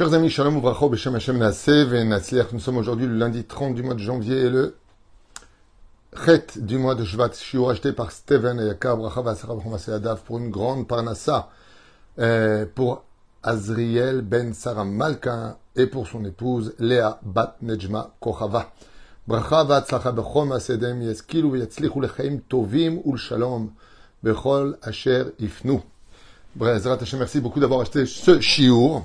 Chers amis, Shalom Uvracho, Beshem Hashem Naaseh Venatzliach. Nous sommes aujourd'hui le lundi 30 du mois de janvier et le du mois de Shvat, shiur acheté par Steven et Yakar Bracha Vasara Adav pour une grande parnassa euh, pour Azriel Ben Sarah Malka et pour son épouse Léa Bat Nejma Kochava. Bechol Asher Ifnu. Brezrat Hashem, merci beaucoup d'avoir acheté ce shiur.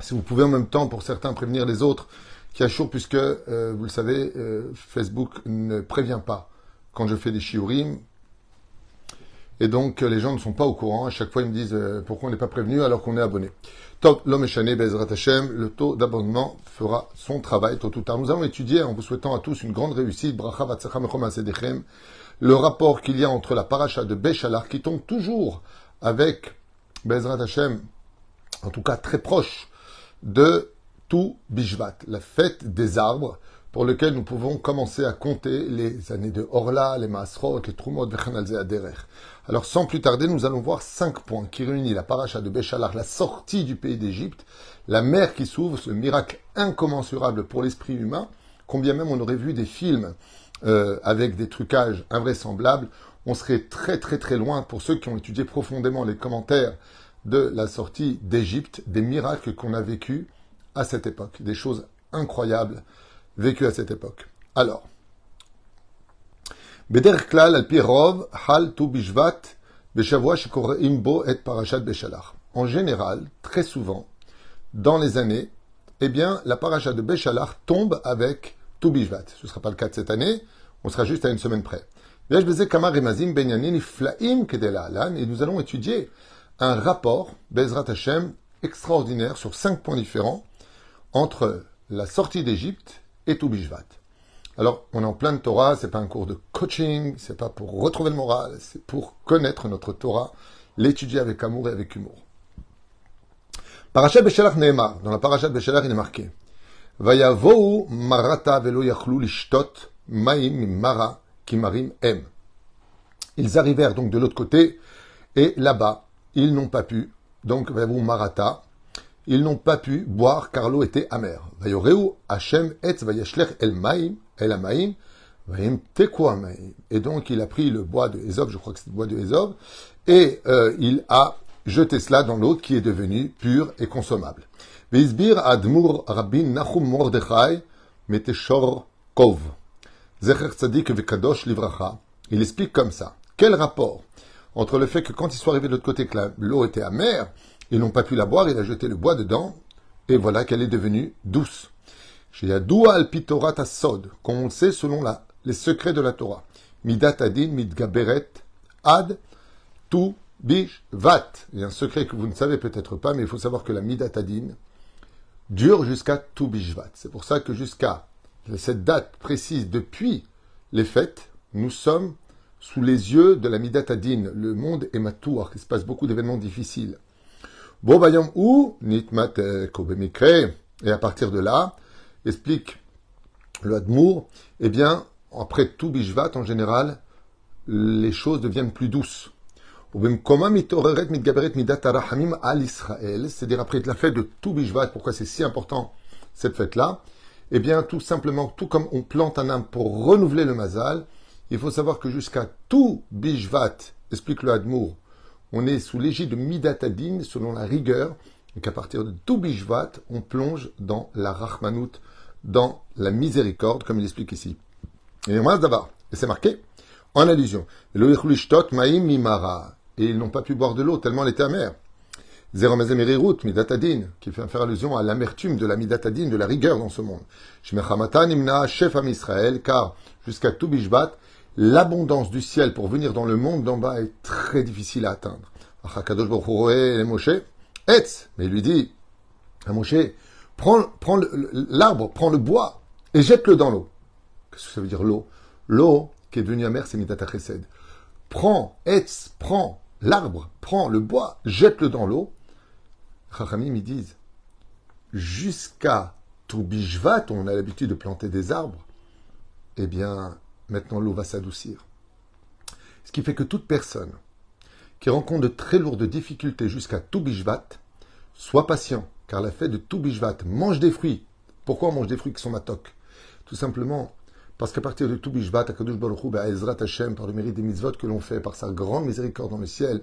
Si vous pouvez en même temps, pour certains, prévenir les autres qui assurent, puisque, euh, vous le savez, euh, Facebook ne prévient pas quand je fais des shiurim. Et donc, les gens ne sont pas au courant. À chaque fois, ils me disent euh, pourquoi on n'est pas prévenu alors qu'on est abonné. Top, l'homme échané, Bezrat Hashem, le taux d'abonnement fera son travail tôt ou tard. Nous allons étudier, en vous souhaitant à tous une grande réussite, Bracha le rapport qu'il y a entre la paracha de Béchalar, qui tombe toujours avec Bezrat Hashem, en tout cas très proche de tout Bishvat, la fête des arbres, pour lequel nous pouvons commencer à compter les années de Orla, les Masrot, les Trumot, Aderer. Alors sans plus tarder, nous allons voir cinq points qui réunissent la paracha de Béchalar, la sortie du pays d'Égypte, la mer qui s'ouvre, ce miracle incommensurable pour l'esprit humain, combien même on aurait vu des films euh, avec des trucages invraisemblables, on serait très très très loin. Pour ceux qui ont étudié profondément les commentaires de la sortie d'Égypte, des miracles qu'on a vécus à cette époque, des choses incroyables vécues à cette époque. Alors, Parashat. En général, très souvent, dans les années, eh bien, la paracha de Beshalach tombe avec Tu Bishvat. Ce ne sera pas le cas de cette année, on sera juste à une semaine près. Et nous allons étudier un rapport, Bezrat Hashem, extraordinaire sur cinq points différents entre la sortie d'Égypte et Toubishvat. Alors, on est en plein de Torah, c'est pas un cours de coaching, c'est pas pour retrouver le moral, c'est pour connaître notre Torah, l'étudier avec amour et avec humour. Parashat Beshalach Nehemar, dans la Parashat Beshalach, il est marqué marata velo yachlu lishtot maim mara kimarim em. Ils arrivèrent donc de l'autre côté, et là-bas, ils n'ont pas pu, donc vous Marata, ils n'ont pas pu boire car l'eau était amère. Hashem et el maim, el amaim, et donc il a pris le bois de Ezov, je crois que c'est le bois de Ezov, et euh, il a jeté cela dans l'eau qui est devenue pure et consommable. Veizbir admur rabbin Nachum Mordechai meteshor kov. Zecher tzadik vekadosh livracha. Il explique comme ça. Quel rapport entre le fait que quand ils sont arrivés de l'autre côté, que l'eau était amère, ils n'ont pas pu la boire, il a jeté le bois dedans, et voilà qu'elle est devenue douce. Chez Yadoua al Pitorat Sod, comme on le sait selon les secrets de la Torah. Midat Adin, Midgaberet, Ad, Tu, Bish, Vat. Il y a un secret que vous ne savez peut-être pas, mais il faut savoir que la Midat Adin dure jusqu'à Tu, Vat. C'est pour ça que jusqu'à cette date précise, depuis les fêtes, nous sommes sous les yeux de la Midatadine. Le monde est matour, il se passe beaucoup d'événements difficiles. Bon, voyons où Nitmat Et à partir de là, explique le Hadmour, eh bien, après tout Bishvat, en général, les choses deviennent plus douces. C'est-à-dire après la fête de tout Bishvat, pourquoi c'est si important cette fête-là? Eh bien, tout simplement, tout comme on plante un âme pour renouveler le mazal, il faut savoir que jusqu'à tout Bishvat, explique le Hadmour, on est sous l'égide de Midatadin selon la rigueur, et qu'à partir de tout Bishvat, on plonge dans la Rahmanout, dans la miséricorde, comme il explique ici. Et c'est marqué en allusion. Et ils n'ont pas pu boire de l'eau tellement elle était amère. Zeromazemirirut, Midatadin, qui fait faire allusion à l'amertume de la Midatadin, de la rigueur dans ce monde. Shmechamatan imna chef Israël, car jusqu'à tout Bishvat, l'abondance du ciel pour venir dans le monde d'en bas est très difficile à atteindre. Mais il lui dit, à Moshe, prends, prends l'arbre, prends le bois et jette-le dans l'eau. Qu'est-ce que ça veut dire l'eau? L'eau qui est devenue amère, c'est Midata Chesed. Prends, Etz, prends l'arbre, prends le bois, jette-le dans l'eau. Chachamim, ils disent, jusqu'à Toubishvat, on a l'habitude de planter des arbres, eh bien, Maintenant, l'eau va s'adoucir. Ce qui fait que toute personne qui rencontre de très lourdes difficultés jusqu'à tout bishvat, soit patient, car la fête de Toubishvat mange des fruits. Pourquoi mange des fruits qui sont matok? Tout simplement parce qu'à partir de Toubishvat, Akadosh Baruch Hu, Ezrat Hashem, par le mérite des mitzvot que l'on fait, par sa grande miséricorde dans le ciel,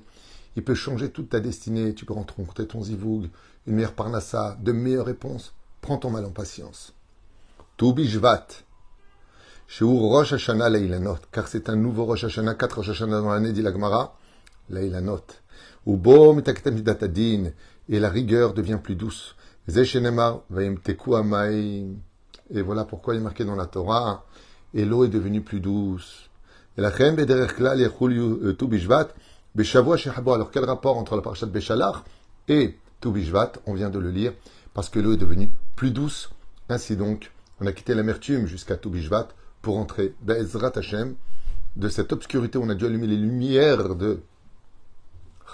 il peut changer toute ta destinée. Tu peux rencontrer ton zivoug, une meilleure parnassa, de meilleures réponses. Prends ton mal en patience. Toubishvat, chez Rosh Hashanah Leilanot, car c'est un nouveau Rosh Hashanah, quatre Rosh Hashanah dans l'année, dit la Gemara, Leilanot. Ou et la rigueur devient plus douce. Et voilà pourquoi il est marqué dans la Torah, et l'eau est devenue plus douce. Et la euh, Alors quel rapport entre la parashat Beshalach et Toubishvat On vient de le lire, parce que l'eau est devenue plus douce. Ainsi donc, on a quitté l'amertume jusqu'à Toubishvat pour entrer, Be'ezrat Hashem, de cette obscurité où on a dû allumer les lumières de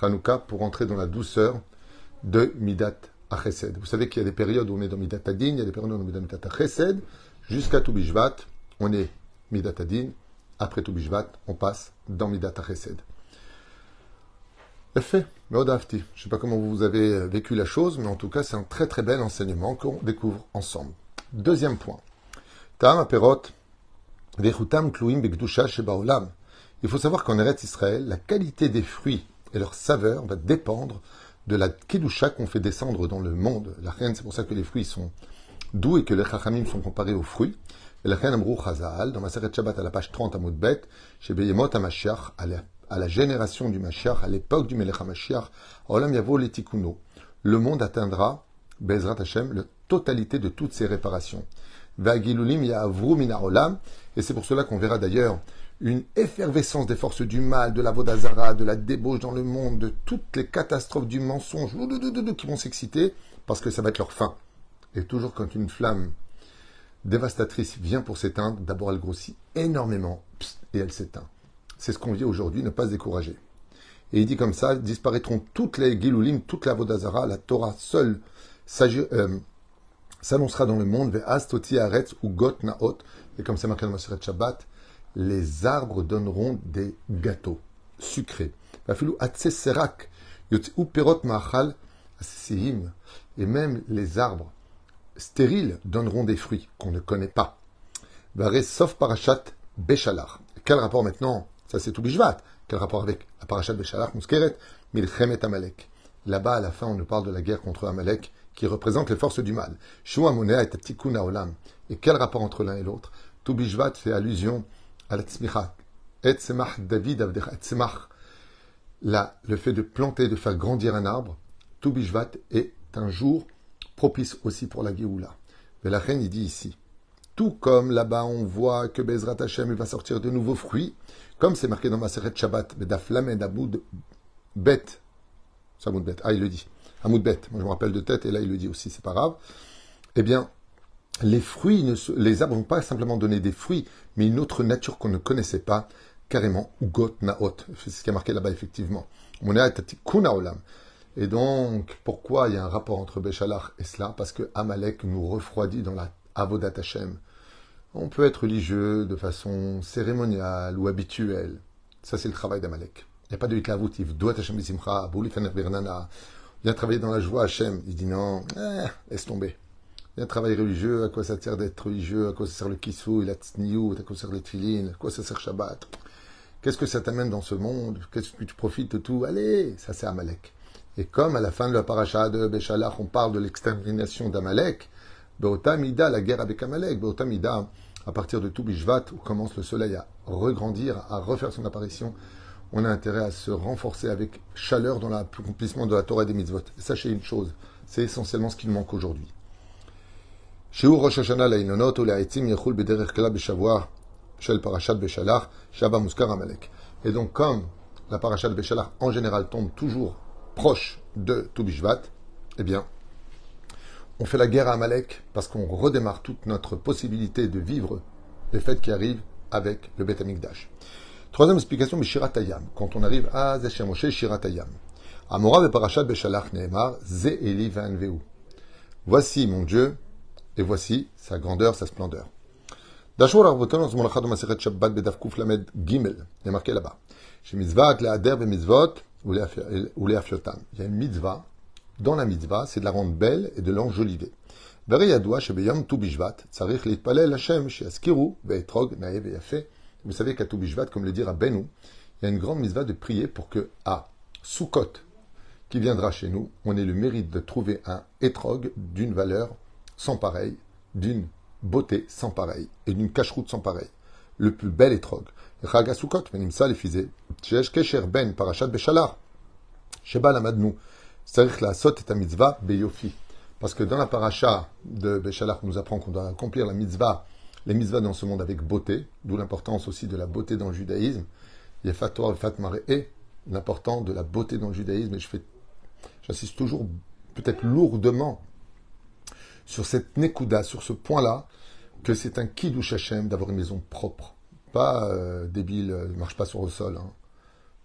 Hanouka pour entrer dans la douceur de Midat Achesed. Vous savez qu'il y a des périodes où on est dans Midat Adin, il y a des périodes où on est dans Midat Achesed. Jusqu'à Toubishvat, on est Midat Adin. Après Toubishvat, on passe dans Midat Achesed. Fait, mais Je ne sais pas comment vous avez vécu la chose, mais en tout cas, c'est un très très bel enseignement qu'on découvre ensemble. Deuxième point. Tam Aperot, Il faut savoir qu'en Eretz Israël, la qualité des fruits et leur saveur va dépendre de la kedusha qu'on fait descendre dans le monde. La reine, c'est pour ça que les fruits sont doux et que les chachamim sont comparés aux fruits. Et la reine Amrou Chazal, dans ma Shabbat à la page 30 à Moudbet, chez Beyemot à la, à la génération du Mashiach, à l'époque du Melech HaMashiach, Olam Yavo Letikuno, le monde atteindra, Bezrat Hashem, la totalité de toutes ses réparations. Et c'est pour cela qu'on verra d'ailleurs une effervescence des forces du mal, de la Vodazara, de la débauche dans le monde, de toutes les catastrophes du mensonge qui vont s'exciter parce que ça va être leur fin. Et toujours quand une flamme dévastatrice vient pour s'éteindre, d'abord elle grossit énormément et elle s'éteint. C'est ce qu'on vit aujourd'hui, ne pas se décourager. Et il dit comme ça, disparaîtront toutes les Gilulim, toute la Vodazara, la Torah seule euh, s'annoncera dans le monde, ou Got et comme c'est marqué dans le Shabbat, les arbres donneront des gâteaux sucrés. Et même les arbres stériles donneront des fruits qu'on ne connaît pas. Sauf parachat Béchalar. Quel rapport maintenant? Ça c'est tout bishvat. Quel rapport avec la parachat Béchalar Muskeret Milchemet Amalek. Là-bas, à la fin, on nous parle de la guerre contre Amalek, qui représente les forces du mal. Tikuna Olam. Et quel rapport entre l'un et l'autre? Tout bishvat fait allusion à la tzmicha. David Là, le fait de planter, de faire grandir un arbre, tout bishvat est un jour propice aussi pour la Géoula. Mais la reine, il dit ici, tout comme là-bas on voit que Bezrat Hashem va sortir de nouveaux fruits, comme c'est marqué dans ma Seret Shabbat, Bedaflamed Amoud Bet, Samoud Bet, ah il le dit, Amoud Bet, moi je me rappelle de tête, et là il le dit aussi, c'est pas grave, eh bien, les fruits, les arbres n'ont pas simplement donné des fruits, mais une autre nature qu'on ne connaissait pas, carrément, Ugot Naot. C'est ce qui est marqué là-bas, effectivement. Et donc, pourquoi il y a un rapport entre Béchalach et cela? Parce que Amalek nous refroidit dans la Avodat Hashem. On peut être religieux de façon cérémoniale ou habituelle. Ça, c'est le travail d'Amalek. Il n'y a pas de hitlavoutif. Doit Hashem Bisimcha, Viens travailler dans la joie Hashem. Il dit non, eh, laisse tomber. Il y a un travail religieux, à quoi ça sert d'être religieux, à quoi ça sert le kissou, la tsniout, à quoi ça sert les tfilines, à quoi ça sert Shabbat? Qu'est-ce que ça t'amène dans ce monde? Qu'est-ce que tu profites de tout? Allez, ça c'est Amalek. Et comme à la fin de la paracha de Béchalach, on parle de l'extermination d'Amalek, Beotamida, la guerre avec Amalek, Beotamida, à partir de tout Bishvat, où commence le soleil à regrandir, à refaire son apparition, on a intérêt à se renforcer avec chaleur dans l'accomplissement de la Torah et des mitzvot. Et sachez une chose, c'est essentiellement ce qui nous manque aujourd'hui. Et donc, comme la Parashat Beshalach, en général, tombe toujours proche de Toubishvat, eh bien, on fait la guerre à Amalek parce qu'on redémarre toute notre possibilité de vivre les fêtes qui arrivent avec le Beth Amikdash. Troisième explication, Shiratayam. Quand on arrive à Zeshem Moshe, Shiratayam. Amora de Parashat Beshalach Nehemar, Ze Eli Voici mon Dieu, et voici sa grandeur, sa splendeur. Dashur Arvoton, Zmolachad Maseret Shabbat Bedaf Kuf Lamed Gimel. Il est marqué là-bas. Chez Mitzvah, Leader et Mitzvot, ou les Afiotam. Il y a une mitzvah dans la mitzvah, c'est de la rendre belle et de l'enjoliver. Vous savez qu'à Toubishvat, comme le dit Rabbeinu, il y a une grande mitzvah de prier pour que à Sukkot, qui viendra chez nous, on ait le mérite de trouver un étrog d'une valeur sans pareil, d'une beauté sans pareil et d'une cacheroute sans pareil. Le plus bel étrog. Chag Sukkot, Menimsa, les fisés. Kesher Ben, Parashat Beshalar. Sheba Lamadnu. Que la sot un mitzvah beyofi. Parce que dans la paracha de Béchalar, on nous apprend qu'on doit accomplir la mitzvah, les mitzvahs dans ce monde avec beauté, d'où l'importance aussi de la beauté dans le judaïsme. Il y a fatwa fatmare et l'important de la beauté dans le judaïsme. Et je fais, j'insiste toujours peut-être lourdement sur cette nekuda, sur ce point-là, que c'est un kiddush Hashem d'avoir une maison propre. Pas euh, débile, ne marche pas sur le sol. Hein.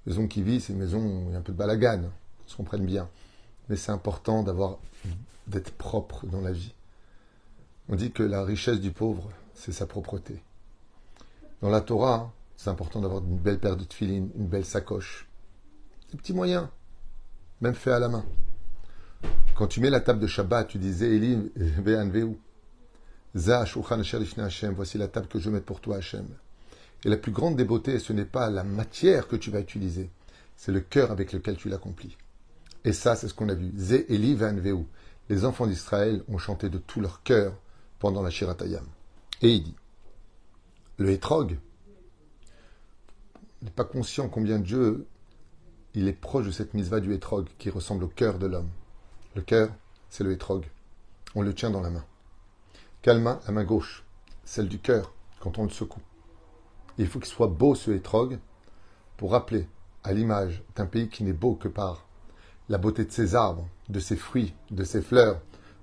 Maison qui vit, c'est une maison où il y a un peu de balagane, on se comprenne bien. Mais c'est important d'avoir d'être propre dans la vie. On dit que la richesse du pauvre, c'est sa propreté. Dans la Torah, c'est important d'avoir une belle paire de tefilines, une belle sacoche. Des petits moyens, même fait à la main. Quand tu mets la table de Shabbat, tu dis Ze'elim ve'anveu. Voici la table que je mets pour toi, Hashem. Et la plus grande des beautés, ce n'est pas la matière que tu vas utiliser, c'est le cœur avec lequel tu l'accomplis. Et ça, c'est ce qu'on a vu. Ze'eli ve'anveu les enfants d'Israël ont chanté de tout leur cœur pendant la Shiratayam. Et il dit, le hétrog n'est pas conscient combien Dieu, il est proche de cette misva du hétrog qui ressemble au cœur de l'homme. Le cœur, c'est le hétrog. On le tient dans la main. Quelle La main gauche, celle du cœur, quand on le secoue. il faut qu'il soit beau ce hétrog pour rappeler à l'image d'un pays qui n'est beau que par la beauté de ses arbres, de ses fruits, de ses fleurs,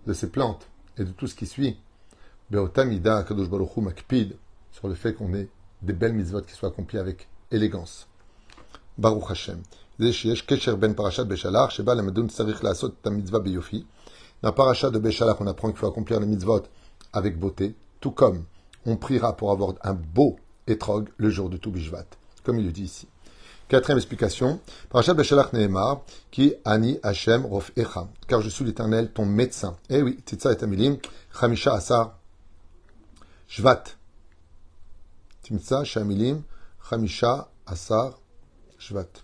de ses plantes et de tout ce qui suit. Beotamida Kadosh Baruch Makpid sur le fait qu'on ait des belles mitzvot qui soient accomplies avec élégance. Baruch Hashem. Ben parashat Beshalach, Sheba laasot ta mitzvah beyofi. Dans parashat de Beshalach, on apprend qu'il faut accomplir les mitzvot avec beauté, tout comme on priera pour avoir un beau étrog le jour de Toubishvat, comme il le dit ici. Quatrième explication. Parashat Beshalach Nehemar, qui Ani Hashem Rof Echa. Car je suis l'éternel, ton médecin. Eh oui, Titsa et Amilim, Chamisha Asar Shvat. Timtsa Shamilim, Chamisha Asar Shvat.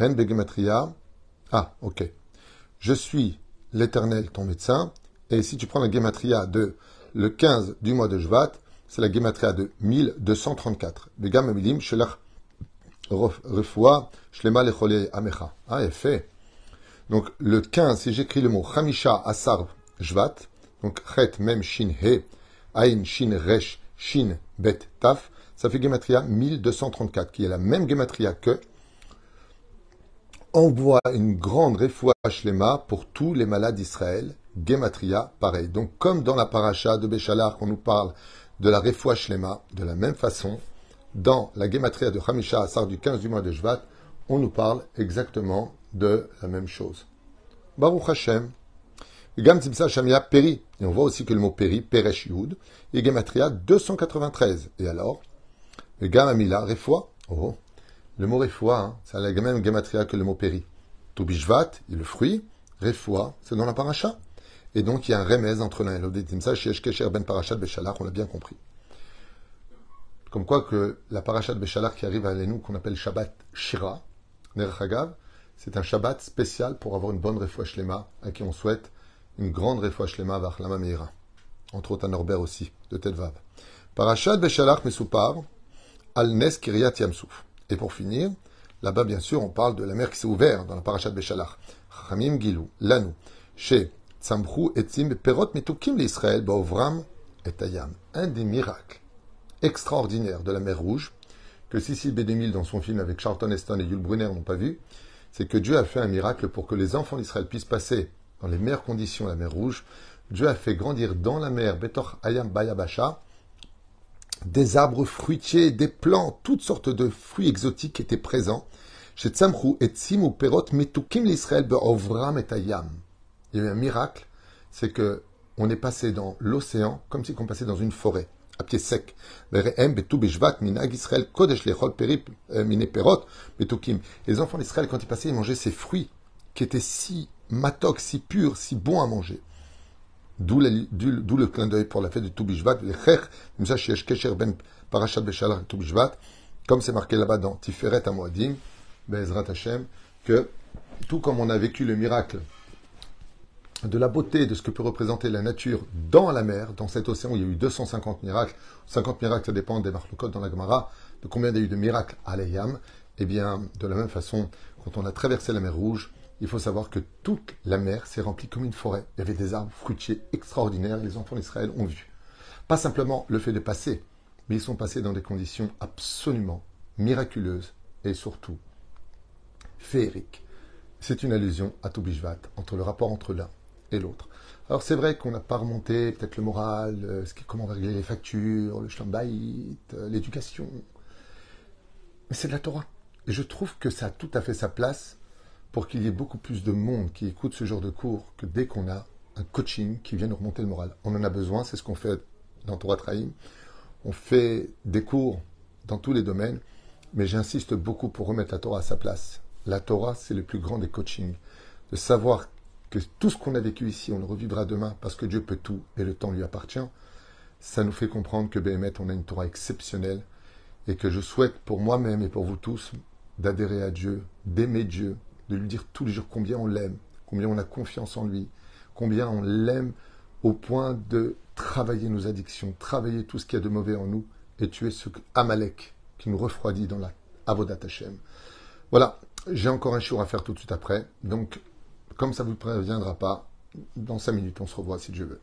Hen Begematria. Ah, ok. Je suis l'éternel, ton médecin. Et si tu prends la gematria de le 15 du mois de Shvat, c'est la gematria de 1234. Begam Amilim, Shelach Refoua, Amecha. Ah, fait. Donc, le 15, si j'écris le mot Chamisha Asar Jvat, donc Chet Mem Shin He, Ain Shin Resh Shin Bet Taf, ça fait Gematria 1234, qui est la même Gematria que envoie une grande refoua shlema pour tous les malades d'Israël. Gematria, pareil. Donc, comme dans la paracha de Béchalar, qu'on nous parle de la refoua shlema, de la même façon, dans la Gematria de Hamisha Asar du 15 du mois de Jvat, on nous parle exactement de la même chose. Baruch Hashem. Gam Shamia Peri. Et on voit aussi que le mot Peri, Peresh Yud, et Gematria 293. Et alors Gam Amila, Refoua. Oh, le mot Refoua, hein, c'est la même Gematria que le mot Peri. Toubishvat, le fruit. Refoua, c'est dans la paracha. Et donc il y a un remèze entre l'un et l'autre. Kesher Ben Parashat Beshalach, on l'a bien compris. Comme quoi que la parachat Béchalar qui arrive à nous, qu'on appelle Shabbat Shira, Nerchagav, c'est un Shabbat spécial pour avoir une bonne refouach lema, à qui on souhaite une grande refouach lema vers Lama Meira. Entre autres à Norbert aussi, de Telvav. Parachat Béchalar Mesupar, Al Nes Kiryat Yamsouf. Et pour finir, là-bas, bien sûr, on parle de la mer qui s'est ouverte dans la parachat Béchalar. Chamim Gilou, Lanou, chez Tzamchou Etzim Perot Metukim l'Israël, Baovram et Ayam. Un des miracles extraordinaire de la mer Rouge, que Cécile B2000 dans son film avec Charlton Heston et Yul Brunner n'ont pas vu, c'est que Dieu a fait un miracle pour que les enfants d'Israël puissent passer dans les meilleures conditions la mer Rouge. Dieu a fait grandir dans la mer Betor Ayam Bayabasha des arbres fruitiers, des plants, toutes sortes de fruits exotiques étaient présents. Chez et Perot Metukim l'Israël Be'ovram et Ayam. Il y a eu un miracle, c'est que on est passé dans l'océan comme si on passait dans une forêt à pied sec. Euh, les enfants d'Israël, quand ils passaient, ils mangeaient ces fruits qui était si matok, si pur, si bon à manger. D'où le clin d'œil pour la fête de Toubishvat, ben parashat comme c'est marqué là-bas dans Tiferet Amoadim, Bezrat Hashem, que tout comme on a vécu le miracle de la beauté de ce que peut représenter la nature dans la mer, dans cet océan où il y a eu 250 miracles, 50 miracles ça dépend des marlocotes dans la Gemara, de combien il y a eu de miracles à l'Ayam, eh bien, de la même façon, quand on a traversé la mer Rouge, il faut savoir que toute la mer s'est remplie comme une forêt. Il y avait des arbres fruitiers extraordinaires, les enfants d'Israël ont vu. Pas simplement le fait de passer, mais ils sont passés dans des conditions absolument miraculeuses et surtout féeriques. C'est une allusion à Toubishvat, entre le rapport entre l'un et l'autre. Alors c'est vrai qu'on n'a pas remonté peut-être le moral, euh, ce qui, comment régler les factures, le shlambait, euh, l'éducation. Mais c'est de la Torah. Et je trouve que ça a tout à fait sa place pour qu'il y ait beaucoup plus de monde qui écoute ce genre de cours que dès qu'on a un coaching qui vient nous remonter le moral. On en a besoin, c'est ce qu'on fait dans Torah Trahim. On fait des cours dans tous les domaines, mais j'insiste beaucoup pour remettre la Torah à sa place. La Torah, c'est le plus grand des coachings. De savoir que tout ce qu'on a vécu ici, on le revivra demain parce que Dieu peut tout et le temps lui appartient, ça nous fait comprendre que Béhémet, on a une Torah exceptionnelle et que je souhaite pour moi-même et pour vous tous d'adhérer à Dieu, d'aimer Dieu, de lui dire tous les jours combien on l'aime, combien on a confiance en lui, combien on l'aime au point de travailler nos addictions, travailler tout ce qu'il y a de mauvais en nous et tuer ce Amalek qui nous refroidit dans la Avodat Hashem. Voilà, j'ai encore un jour à faire tout de suite après, donc comme ça ne vous préviendra pas, dans cinq minutes, on se revoit si Dieu veut.